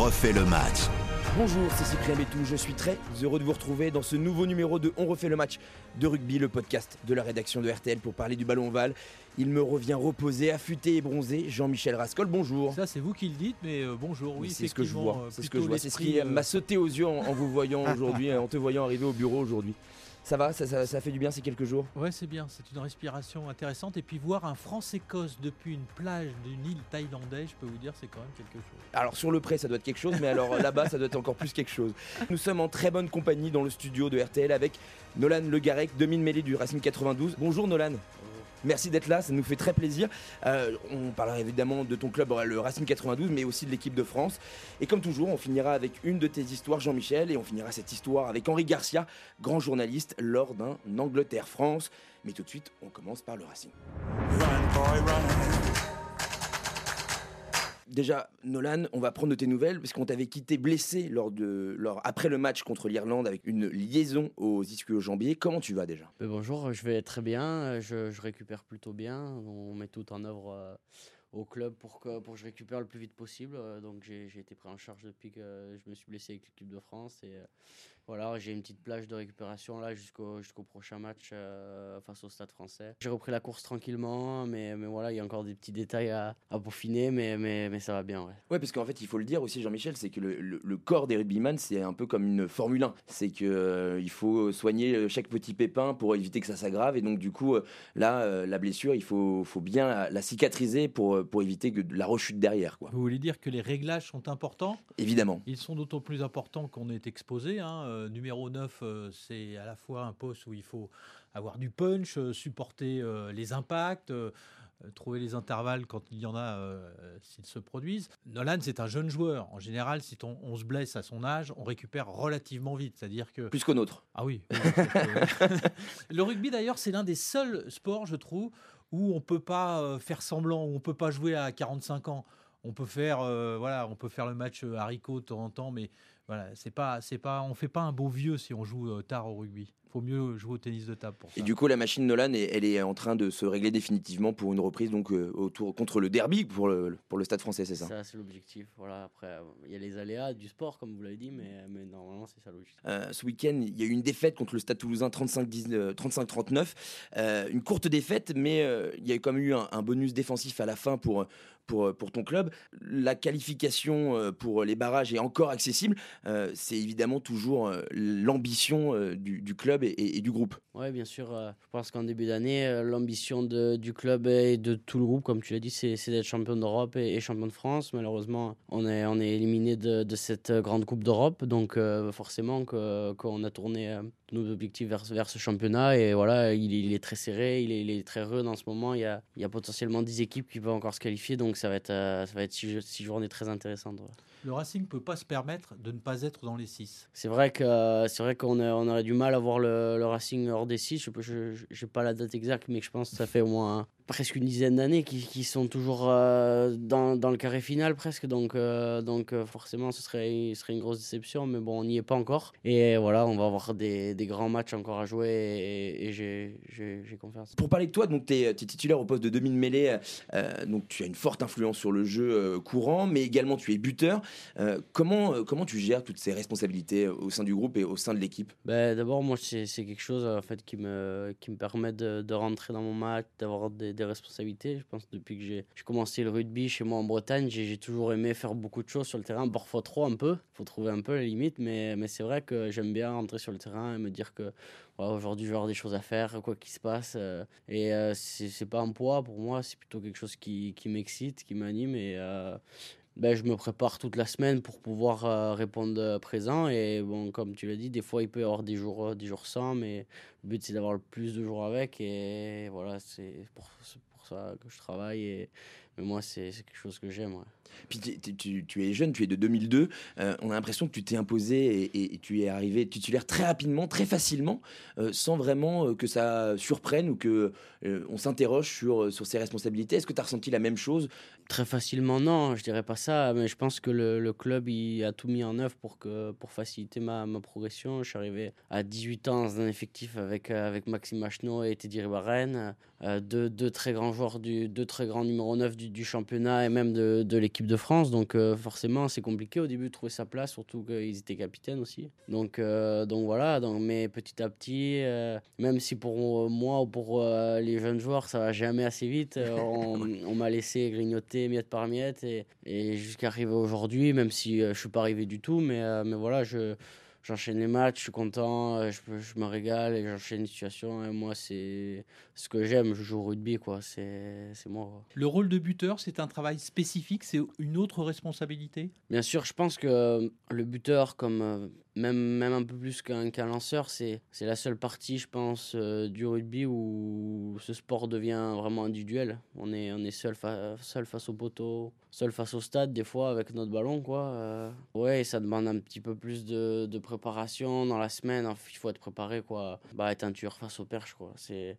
refait le match. Bonjour, c'est Cyprien Bétou, je suis très heureux de vous retrouver dans ce nouveau numéro de On refait le match de rugby, le podcast de la rédaction de RTL pour parler du ballon ovale. Il me revient reposé, affûté et bronzé, Jean-Michel Rascol, bonjour. Ça c'est vous qui le dites, mais euh, bonjour, oui, c'est ce que je vois, euh, c'est ce que je vois, c'est ce qui euh, m'a sauté aux yeux en, en vous voyant aujourd'hui, en te voyant arriver au bureau aujourd'hui. Ça va, ça, ça- ça fait du bien ces quelques jours? Ouais, c'est bien, c'est une respiration intéressante. Et puis voir un France-Écosse depuis une plage d'une île thaïlandaise, je peux vous dire, c'est quand même quelque chose. Alors sur le prêt ça doit être quelque chose, mais alors là-bas ça doit être encore plus quelque chose. Nous sommes en très bonne compagnie dans le studio de RTL avec Nolan Le Garec, demi-mêlée du Racing 92. Bonjour Nolan. Merci d'être là, ça nous fait très plaisir. Euh, on parlera évidemment de ton club, le Racing 92, mais aussi de l'équipe de France. Et comme toujours, on finira avec une de tes histoires, Jean-Michel, et on finira cette histoire avec Henri Garcia, grand journaliste, lors d'un Angleterre-France. Mais tout de suite, on commence par le Racing. Déjà, Nolan, on va prendre de tes nouvelles parce qu'on t'avait quitté blessé lors de, lors, après le match contre l'Irlande avec une liaison aux ischio-jambiers. Comment tu vas déjà? Euh, bonjour, je vais très bien, je, récupère plutôt bien. On met tout en œuvre euh, au club pour que, pour que je récupère le plus vite possible. Euh, Donc j'ai j'ai été pris en charge depuis que je me suis blessé avec l'équipe de France. Et euh, voilà, j'ai une petite plage de récupération là jusqu'au jusqu'au prochain match euh, face au Stade français. J'ai repris la course tranquillement, mais, mais voilà, il y a encore des petits détails à, à peaufiner, mais, mais, mais ça va bien. Ouais. Ouais, parce qu'en fait, il faut le dire aussi, Jean-Michel, c'est que le, le- le corps des rugbyman, c'est un peu comme une Formule 1. C'est que euh, il faut soigner chaque petit pépin pour éviter que ça s'aggrave. Et donc, du coup, euh, là, euh, la blessure, il faut, faut bien la, la cicatriser pour, euh, pour éviter que la rechute derrière, quoi. Vous voulez dire que les réglages sont importants? Évidemment. Ils sont d'autant plus importants qu'on est exposé. hein. Euh, numéro 9, euh, c'est à la fois un poste où il faut avoir du punch, euh, supporter euh, les impacts, trouver les intervalles quand il y en a, s'ils se produisent. Nolan, c'est un jeune joueur. En général, si on, on se blesse à son âge, on récupère relativement vite. C'est-à-dire que Plus qu'au nôtre. ah oui. le rugby d'ailleurs, c'est l'un des seuls sports, je trouve, où on peut pas faire semblant, où on peut pas jouer à 45 ans. On peut faire, euh, voilà, on peut faire le match haricot de temps en temps, mais voilà, c'est pas, c'est pas, on fait pas un beau vieux si on joue euh, tard au rugby. Faut mieux jouer au tennis de table pour ça. Et du coup, la machine Nolan, est- elle est en train de se régler définitivement pour une reprise donc euh, autour contre le derby pour le, pour le Stade Français, c'est ça? Ça, c'est l'objectif. Voilà, après, euh, il y a les aléas du sport, comme vous l'avez dit, mais, mais normalement, c'est ça l'objectif. Euh, ce week-end, il y a eu une défaite contre le Stade Toulousain 35-19 euh, 35-39. Euh, une courte défaite, mais euh, il y a quand même eu un, un bonus défensif à la fin pour, pour, pour ton club. La qualification euh, pour les barrages est encore accessible. Euh, C'est évidemment toujours euh, l'ambition euh, du, du club et, et- du groupe. Oui, bien sûr. euh, je pense qu'en début d'année, euh, l'ambition du club et de tout le groupe, comme tu l'as dit, c'est d'être champion d'Europe et, champion de France. Malheureusement, on est, on est éliminé de, de cette euh, grande Coupe d'Europe. Donc, euh, forcément, qu'on a tourné nos objectifs vers, vers ce championnat. Et voilà, il, est- il est très serré, il est, il est très rude en ce moment. Il y, a, il y a potentiellement 10 équipes qui peuvent encore se qualifier. Donc, ça va être, euh, ça va être six, six journées très intéressantes. ouais. Le Racing peut pas se permettre de ne pas être dans les 6. C'est vrai que c'est vrai qu'on on aurait du mal à voir le, le Racing hors des six. Je n'ai pas la date exacte, mais je pense que ça fait au moins presque une dizaine d'années qu'ils qu'ils sont toujours euh, dans, dans le carré final presque. Donc, euh, donc euh, forcément, ce serait, ce serait une grosse déception. Mais bon, on n'y est pas encore. Et voilà, on va avoir des, des grands matchs encore à jouer et, et j'ai- confiance. Pour parler de toi, donc tu es, titulaire au poste de demi de mêlée, euh, donc tu as une forte influence sur le jeu courant, mais également tu es buteur. Comment, comment tu gères toutes ces responsabilités au sein du groupe et au sein de l'équipe? Ben, D'abord, moi, c'est c'est quelque chose en fait, qui, me, qui me permet de, de rentrer dans mon match, d'avoir des, des responsabilités. Je pense depuis que j'ai commencé le rugby chez moi en Bretagne, j'ai toujours aimé faire beaucoup de choses sur le terrain, parfois trop un peu. Faut trouver un peu les limites, mais, mais c'est vrai que j'aime bien rentrer sur le terrain et me dire que voilà, aujourd'hui, je vais avoir des choses à faire, quoi qu'il se passe. euh, et euh, c'est pas un poids pour moi, c'est plutôt quelque chose qui, qui m'excite, qui m'anime. Et. Ben, je me prépare toute la semaine pour pouvoir euh, répondre euh, présent. Et bon, comme tu l'as dit, des fois il peut y avoir des jours, euh, des jours sans, mais le but c'est d'avoir le plus de jours avec. Et voilà, c'est pour, pour ça que je travaille. Et, mais moi, c'est quelque chose que j'aime. ouais. Puis tu, tu- es jeune, tu es de 2002. euh, on a l'impression que tu t'es imposé et, et- tu es arrivé titulaire très rapidement, très facilement, sans vraiment que ça surprenne ou que on s'interroge sur, sur ses responsabilités. Est-ce que tu as ressenti la même chose Très facilement, non, je dirais pas ça, mais je pense que le, le club il a tout mis en œuvre pour, que, pour faciliter ma, ma progression. Je suis arrivé à 18 ans dans un effectif avec avec, avec Maxime Machno et Teddy Ribaren, deux, deux, très grands joueurs, du, deux très grands numéro 9 du, du championnat et même de, de l'équipe de France. Donc forcément, c'est compliqué au début de trouver sa place, surtout qu'ils étaient capitaines aussi. Donc, donc voilà, donc, mais petit à petit, même si pour moi ou pour les jeunes joueurs, ça va jamais assez vite, on, on m'a laissé grignoter miette par miette et, et jusqu'à arriver aujourd'hui, même si je suis pas arrivé du tout, mais, mais voilà, je, j'enchaîne les matchs, je suis content, euh, je, je me régale et j'enchaîne les situations. Et moi, c'est ce que j'aime, je joue au rugby, quoi. C'est moi. Le rôle de buteur, c'est un travail spécifique, c'est une autre responsabilité? Bien sûr, je pense que le buteur, comme euh, même, même un peu plus qu'un lanceur, c'est la seule partie, je pense, euh, du rugby où ce sport devient vraiment individuel. On est, on est seul, seul face au poteau, seul face au stade, des fois, avec notre ballon. Quoi. Euh, ouais, ça demande un petit peu plus de, de préparation dans la semaine. Il faut être préparé, quoi. Bah, être un tueur face au perche, quoi. C'est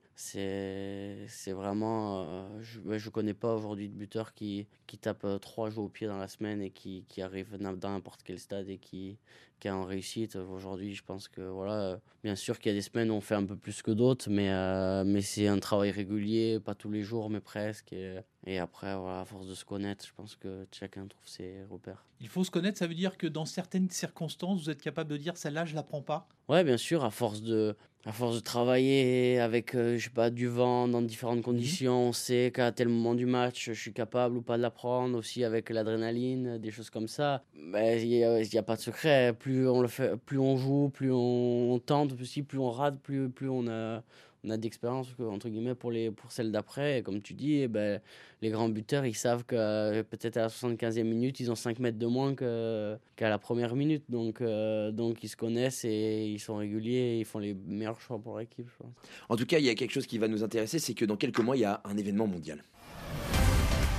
vraiment. Euh, je ne connais pas aujourd'hui de buteur qui, qui tape trois jours au pied dans la semaine et qui, qui arrive dans n'importe quel stade et qui, qui est en réussite. Aujourd'hui, je pense que, voilà, bien sûr qu'il y a des semaines où on fait un peu plus que d'autres, mais, euh, mais c'est un travail régulier, pas tous les jours, mais presque. Et, et, après, voilà, à force de se connaître, je pense que chacun trouve ses repères. Il faut se connaître, ça veut dire que dans certaines circonstances, vous êtes capable de dire celle-là, je la prends pas? Ouais, bien sûr, à force de, à force de travailler avec, euh, je sais pas, du vent dans différentes mhm. conditions, on sait qu'à tel moment du match, je suis capable ou pas de l'apprendre, aussi avec l'adrénaline, des choses comme ça. Mais il n'y a, pas de secret. Plus on le fait, plus on joue, plus on, tente, aussi, plus on rate, plus, plus on a, on a d'expérience entre guillemets pour les pour celles d'après. Et comme tu dis eh ben les grands buteurs ils savent que euh, peut-être à la 75e minute ils ont 5 mètres de moins que qu'à la première minute. Donc euh, donc ils se connaissent et ils sont réguliers et ils font les meilleurs choix pour l'équipe en tout cas il y a quelque chose qui va nous intéresser c'est que dans quelques mois il y a un événement mondial.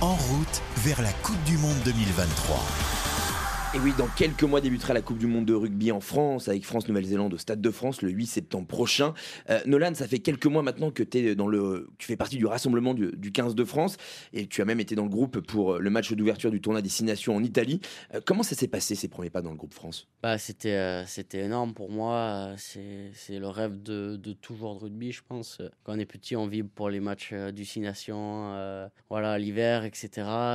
En route vers la Coupe du monde 2023 et oui, dans quelques mois débutera la Coupe du Monde de rugby en France avec France-Nouvelle-Zélande au Stade de France le 8 septembre prochain. Euh, Nolan, ça fait quelques mois maintenant que es dans le, tu fais partie du rassemblement du, 15 de France et tu as même été dans le groupe pour le match d'ouverture du tournoi Destination en Italie. Euh, comment ça s'est passé ces premiers pas dans le groupe France? Bah, C'était euh, énorme pour moi. C'est le rêve de, de tout joueur de rugby, je pense. Quand on est petit, on vibre pour les matchs Destination, voilà, l'hiver, etc.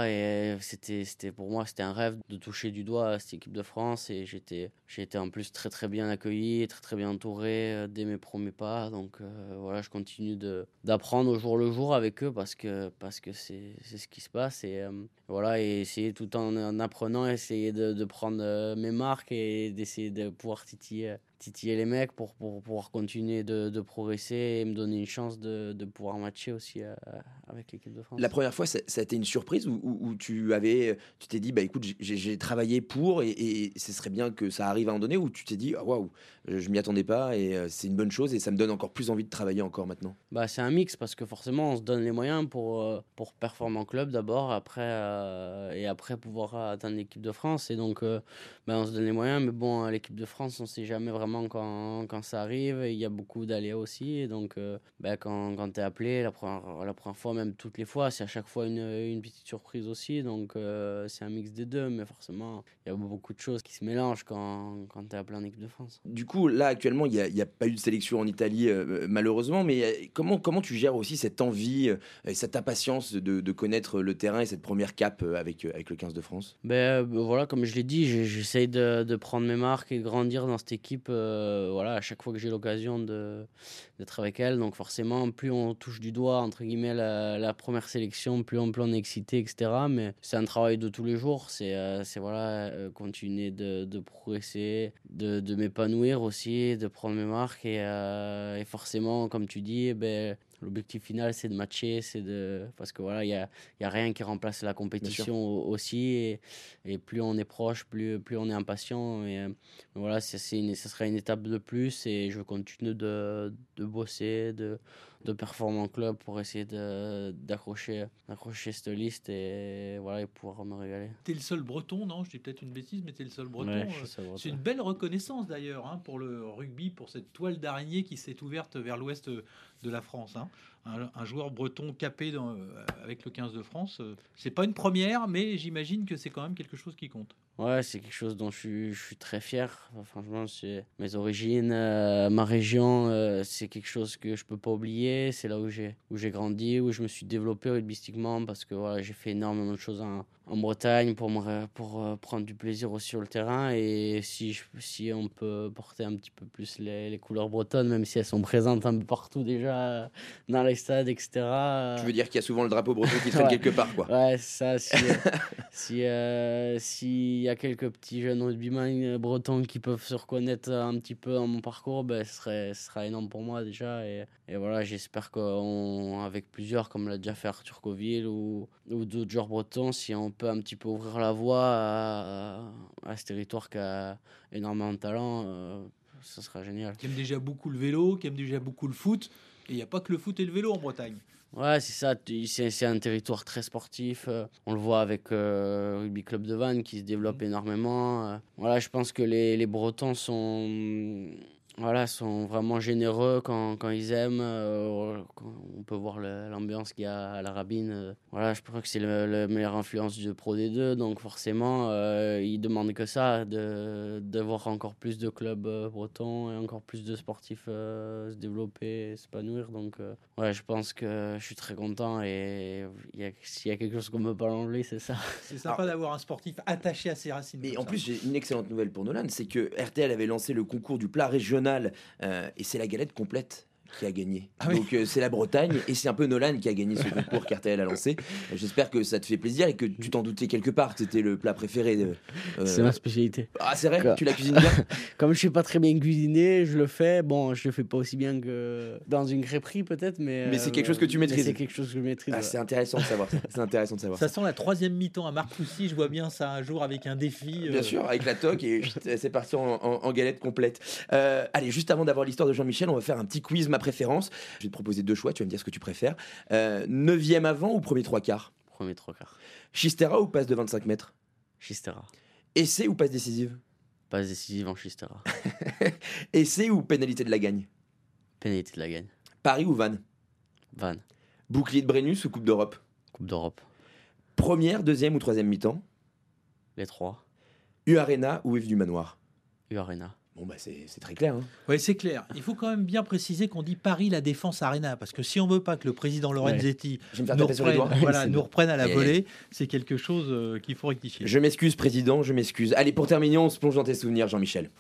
Et c'était pour moi, c'était un rêve de toucher du doigt cette équipe de France et j'étais j'ai été en plus très très bien accueilli, très très bien entouré euh, dès mes premiers pas. Donc euh, voilà, je continue de d'apprendre au jour le jour avec eux parce que parce que c'est ce qui se passe et euh, voilà et essayer tout en, apprenant, essayer de, de prendre mes marques et d'essayer de pouvoir titiller titiller les mecs pour, pour pouvoir continuer de, de, progresser et me donner une chance de, de pouvoir matcher aussi euh, avec l'équipe de France. La première fois, ça, a été une surprise où, tu avais, tu t'es dit, bah écoute, j'ai travaillé pour et, et, ce serait bien que ça arrive à un donné, où tu t'es dit, ah, waouh, je m'y attendais pas et euh, c'est une bonne chose et ça me donne encore plus envie de travailler encore maintenant? Bah c'est un mix parce que forcément on se donne les moyens pour euh, pour performer en club d'abord, après et après pouvoir atteindre l'équipe de France et donc bah, on se donne les moyens, mais bon l'équipe de France on sait jamais vraiment quand, quand ça arrive. Il y a beaucoup d'aléas aussi. Et donc, euh, ben, quand, quand tu es appelé, la première, la première fois, même toutes les fois, c'est à chaque fois une, une petite surprise aussi. Donc, euh, c'est un mix des deux. Mais forcément, il y a beaucoup de choses qui se mélangent quand, quand tu es appelé en équipe de France. Du coup, là, actuellement, il n'y a, a, pas eu de sélection en Italie, euh, malheureusement. Mais comment, comment tu gères aussi cette envie et cette impatience de, de, connaître le terrain et cette première cape avec, avec le 15 de France? Ben, Voilà, comme je l'ai dit, j'essaye de, de, prendre mes marques et grandir dans cette équipe. Euh, voilà, à chaque fois que j'ai l'occasion d'être avec elle. Donc forcément, plus on touche du doigt, entre guillemets, la, première sélection, plus on, plus on est excité, etc. Mais c'est un travail de tous les jours. C'est euh, voilà, euh, continuer de, progresser, de, m'épanouir aussi, de prendre mes marques. Et, et forcément, comme tu dis, eh ben, L'objectif final, c'est de matcher, c'est de parce que voilà, il y a, y a, rien qui remplace la compétition aussi. Et, et, plus on est proche, plus, plus on est impatient. Et, voilà, c'est une, ce sera une étape de plus. Et je continue de, de bosser, de, de performer en club pour essayer d'accrocher cette liste et voilà et pouvoir me régaler. Tu es le seul breton, non? Je dis peut-être une bêtise, mais tu es le seul breton. Euh, c'est une belle reconnaissance d'ailleurs hein, pour le rugby, pour cette toile d'araignée qui s'est ouverte vers l'ouest de la France. Hein. Un, joueur breton capé dans, avec le 15 de France. C'est pas une première, mais j'imagine que c'est quand même quelque chose qui compte. Ouais, c'est quelque chose dont je suis, très fier. franchement, c'est mes origines, euh, ma région, euh, c'est quelque chose que je peux pas oublier. C'est là où j'ai où j'ai grandi, où je me suis développé rugbystiquement parce que voilà, j'ai fait énormément de choses en, en Bretagne pour me, pour euh, prendre du plaisir aussi sur le terrain et si si on peut porter un petit peu plus les, les, couleurs bretonnes, même si elles sont présentes un peu partout déjà dans les stades, etc. Tu veux dire qu'il y a souvent le drapeau breton qui traîne quelque part, quoi. Ouais, ça. Si si si y a quelques petits jeunes rugbyman bretons qui peuvent se reconnaître un petit peu dans mon parcours, ben, ce, serait, ce sera énorme pour moi déjà. Et, et voilà, j'espère qu'avec plusieurs, comme l'a déjà fait Arthur Coville ou, ou d'autres joueurs bretons, si on peut un petit peu ouvrir la voie à, à, ce territoire qui a énormément de talent, euh, ce sera génial. Qui aime déjà beaucoup le vélo, qui aime déjà beaucoup le foot. Et il n'y a pas que le foot et le vélo en Bretagne. Ouais, c'est ça. C'est un territoire très sportif. Euh, on le voit avec euh, Rugby Club de Vannes qui se développe mmh. énormément. Euh. Voilà, je pense que les, les Bretons sont voilà, sont vraiment généreux quand, quand ils aiment. Euh, on peut voir l'ambiance qu'il y a à la Rabine. Euh. voilà, je crois que c'est la meilleure influence du Pro D2. Donc forcément, euh, ils demandent que ça, de, de voir encore plus de clubs bretons et encore plus de sportifs se développer, s'épanouir. Donc ouais, je pense que je suis très content. Et s'il y a quelque chose qu'on ne peut pas l'enlever, c'est ça. C'est sympa d'avoir un sportif attaché à ses racines. Mais en plus, j'ai une excellente nouvelle pour Nolan, c'est que RTL avait lancé le concours du plat régional euh, et c'est la galette complète qui a gagné. Ah Donc euh, c'est la Bretagne et c'est un peu Nolan qui a gagné ce concours qu'RTL a lancé. J'espère que ça te fait plaisir et que tu t'en doutais quelque part que c'était le plat préféré. De, euh, C'est ma spécialité. Ah c'est vrai, tu la cuisines bien? Comme je suis pas très bien cuisiné, je le fais. Bon, je le fais pas aussi bien que dans une crêperie peut-être, mais. Mais c'est quelque chose que tu maîtrises. C'est quelque chose que je maîtrise. Ah, C'est intéressant de savoir. C'est intéressant de savoir. Ça, sent la troisième mi-temps à Marc Poussy. Je vois bien ça un jour avec un défi. Bien sûr, avec la toque et c'est parti en, galette complète. allez, juste avant d'avoir l'histoire de Jean-Michel, on va faire un petit quiz ma préférence. Je vais te proposer deux choix, tu vas me dire ce que tu préfères. Euh, neuvième avant ou premier trois quarts? Premier trois quarts. Chistera ou passe de 25 mètres? Chistera. Essai ou passe décisive? Passe décisive en Chistera. Essai ou pénalité de la gagne? Pénalité de la gagne. Paris ou Vannes? Vannes. Bouclier de Brennus ou Coupe d'Europe? Coupe d'Europe. Première, deuxième ou troisième mi-temps? Les trois. U Arena ou Yves du Manoir? U Arena. Bon, bah c'est très clair. Hein. Oui, c'est clair. Il faut quand même bien préciser qu'on dit Paris La Défense Arena, parce que si on veut pas que le président Lorenzetti nous, reprenne, voilà, nous reprenne à la volée, c'est quelque chose euh, qu'il faut rectifier. Je m'excuse, président, je m'excuse. Allez, pour terminer, on se plonge dans tes souvenirs, Jean-Michel.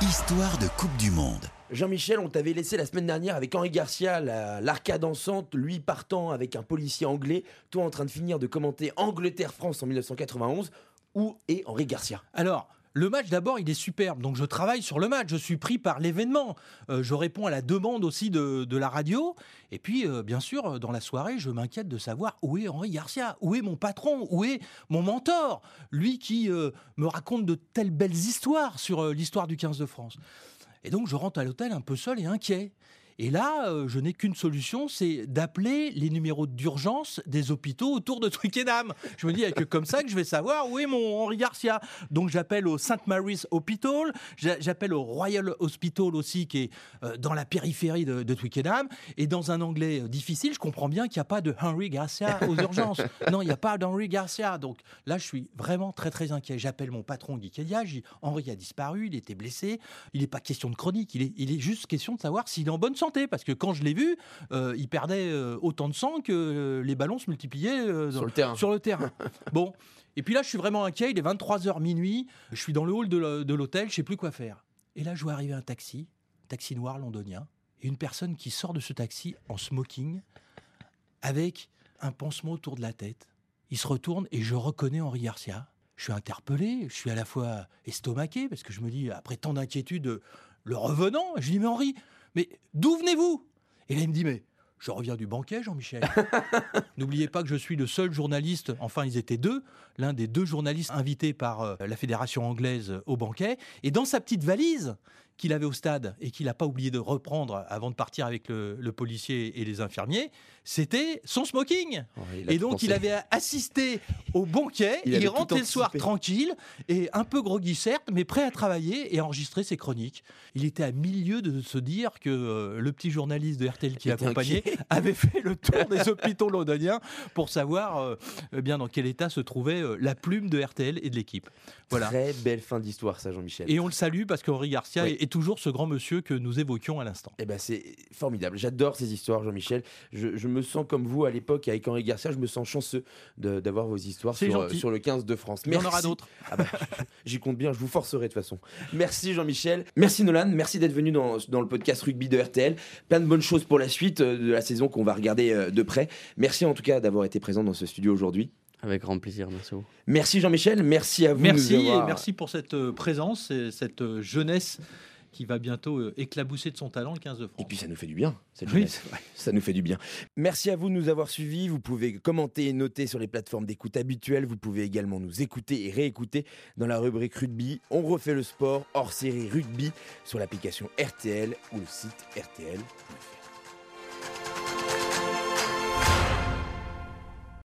Histoire de Coupe du Monde. Jean-Michel, on t'avait laissé la semaine dernière avec Henri Garcia, l'arcade dansante, lui partant avec un policier anglais, toi en train de finir de commenter Angleterre-France en 1991. Où est Henri Garcia? Alors, le match, d'abord, il est superbe. Donc, je travaille sur le match. Je suis pris par l'événement. Euh, je réponds à la demande aussi de, la radio. Et puis, euh, bien sûr, dans la soirée, je m'inquiète de savoir où est Henri Garcia, où est mon patron, où est mon mentor, lui qui euh, me raconte de telles belles histoires sur l'histoire du 15 de France. Et donc, je rentre à l'hôtel un peu seul et inquiet. Et là, euh, je n'ai qu'une solution, c'est d'appeler les numéros d'urgence des hôpitaux autour de Twickenham. Je me dis, que comme ça que je vais savoir où est mon Henri Garcia. Donc j'appelle au St. Mary's Hospital, j'appelle au Royal Hospital aussi, qui est euh, dans la périphérie de, Twickenham. Et dans un anglais euh, difficile, je comprends bien qu'il n'y a pas de Henry Garcia aux urgences. Non, il n'y a pas d'Henry Garcia. Donc là, je suis vraiment très très inquiet. J'appelle mon patron Guy dis, Henri a disparu, il était blessé. Il n'est pas question de chronique, il est, il est juste question de savoir s'il est en bonne santé parce que quand je l'ai vu, euh, il perdait euh, autant de sang que euh, les ballons se multipliaient sur, le terrain. sur le terrain. bon, et puis là, je suis vraiment inquiet. Il est 23h minuit. Je suis dans le hall de l'hôtel. Je sais plus quoi faire. Et là, je vois arriver un taxi, taxi noir londonien, et une personne qui sort de ce taxi en smoking, avec un pansement autour de la tête. Il se retourne et je reconnais Henri Garcia. Je suis interpellé, je suis à la fois estomaqué parce que je me dis, après tant d'inquiétude, le revenant, je lui dis, mais Henri, mais d'où venez-vous? Et là, il me dit, mais je reviens du banquet, Jean-Michel. N'oubliez pas que je suis le seul journaliste, enfin ils étaient deux, l'un des deux journalistes invités par euh, la fédération anglaise au banquet. Et dans sa petite valise, qu'il avait au stade et qu'il n'a pas oublié de reprendre avant de partir avec le, le policier et les infirmiers, c'était son smoking. Et donc, pensé. il avait assisté au banquet, Il il, rentrait le soir tranquille et un peu groggy certes, mais prêt à travailler et à enregistrer ses chroniques. Il était à milieu de se dire que euh, le petit journaliste de RTL qui l'accompagnait avait fait le tour des hôpitaux londoniens pour savoir euh, eh bien dans quel état se trouvait euh, la plume de RTL et de l'équipe. Voilà. Très belle fin d'histoire, ça, Jean-Michel. Et on le salue parce qu'Henri Garcia Oui. est toujours ce grand monsieur que nous évoquions à l'instant. Eh ben c'est formidable. J'adore ces histoires, Jean-Michel. Je, je me sens comme vous à l'époque avec Henri Garcia. Je me sens chanceux d'avoir vos histoires sur, le 15 de France. Il y en aura d'autres. Ah bah, J'y compte bien. Je vous forcerai de toute façon. Merci Jean-Michel. Merci Nolan. Merci d'être venu dans, dans le podcast rugby de RTL. Plein de bonnes choses pour la suite euh, de la saison qu'on va regarder euh, de près. Merci en tout cas d'avoir été présent dans ce studio aujourd'hui. Avec grand plaisir, merci à vous. Merci Jean-Michel. Merci à vous. de Merci nous avoir- et merci pour cette euh, présence et cette jeunesse qui va bientôt euh, éclabousser de son talent le 15 de France. Et puis ça nous fait du bien, cette Oui. Ça nous fait du bien. Merci à vous de nous avoir suivis. Vous pouvez commenter et noter sur les plateformes d'écoute habituelles. Vous pouvez également nous écouter et réécouter dans la rubrique rugby. On refait le sport hors série rugby sur l'application RTL ou le site rtl.fr.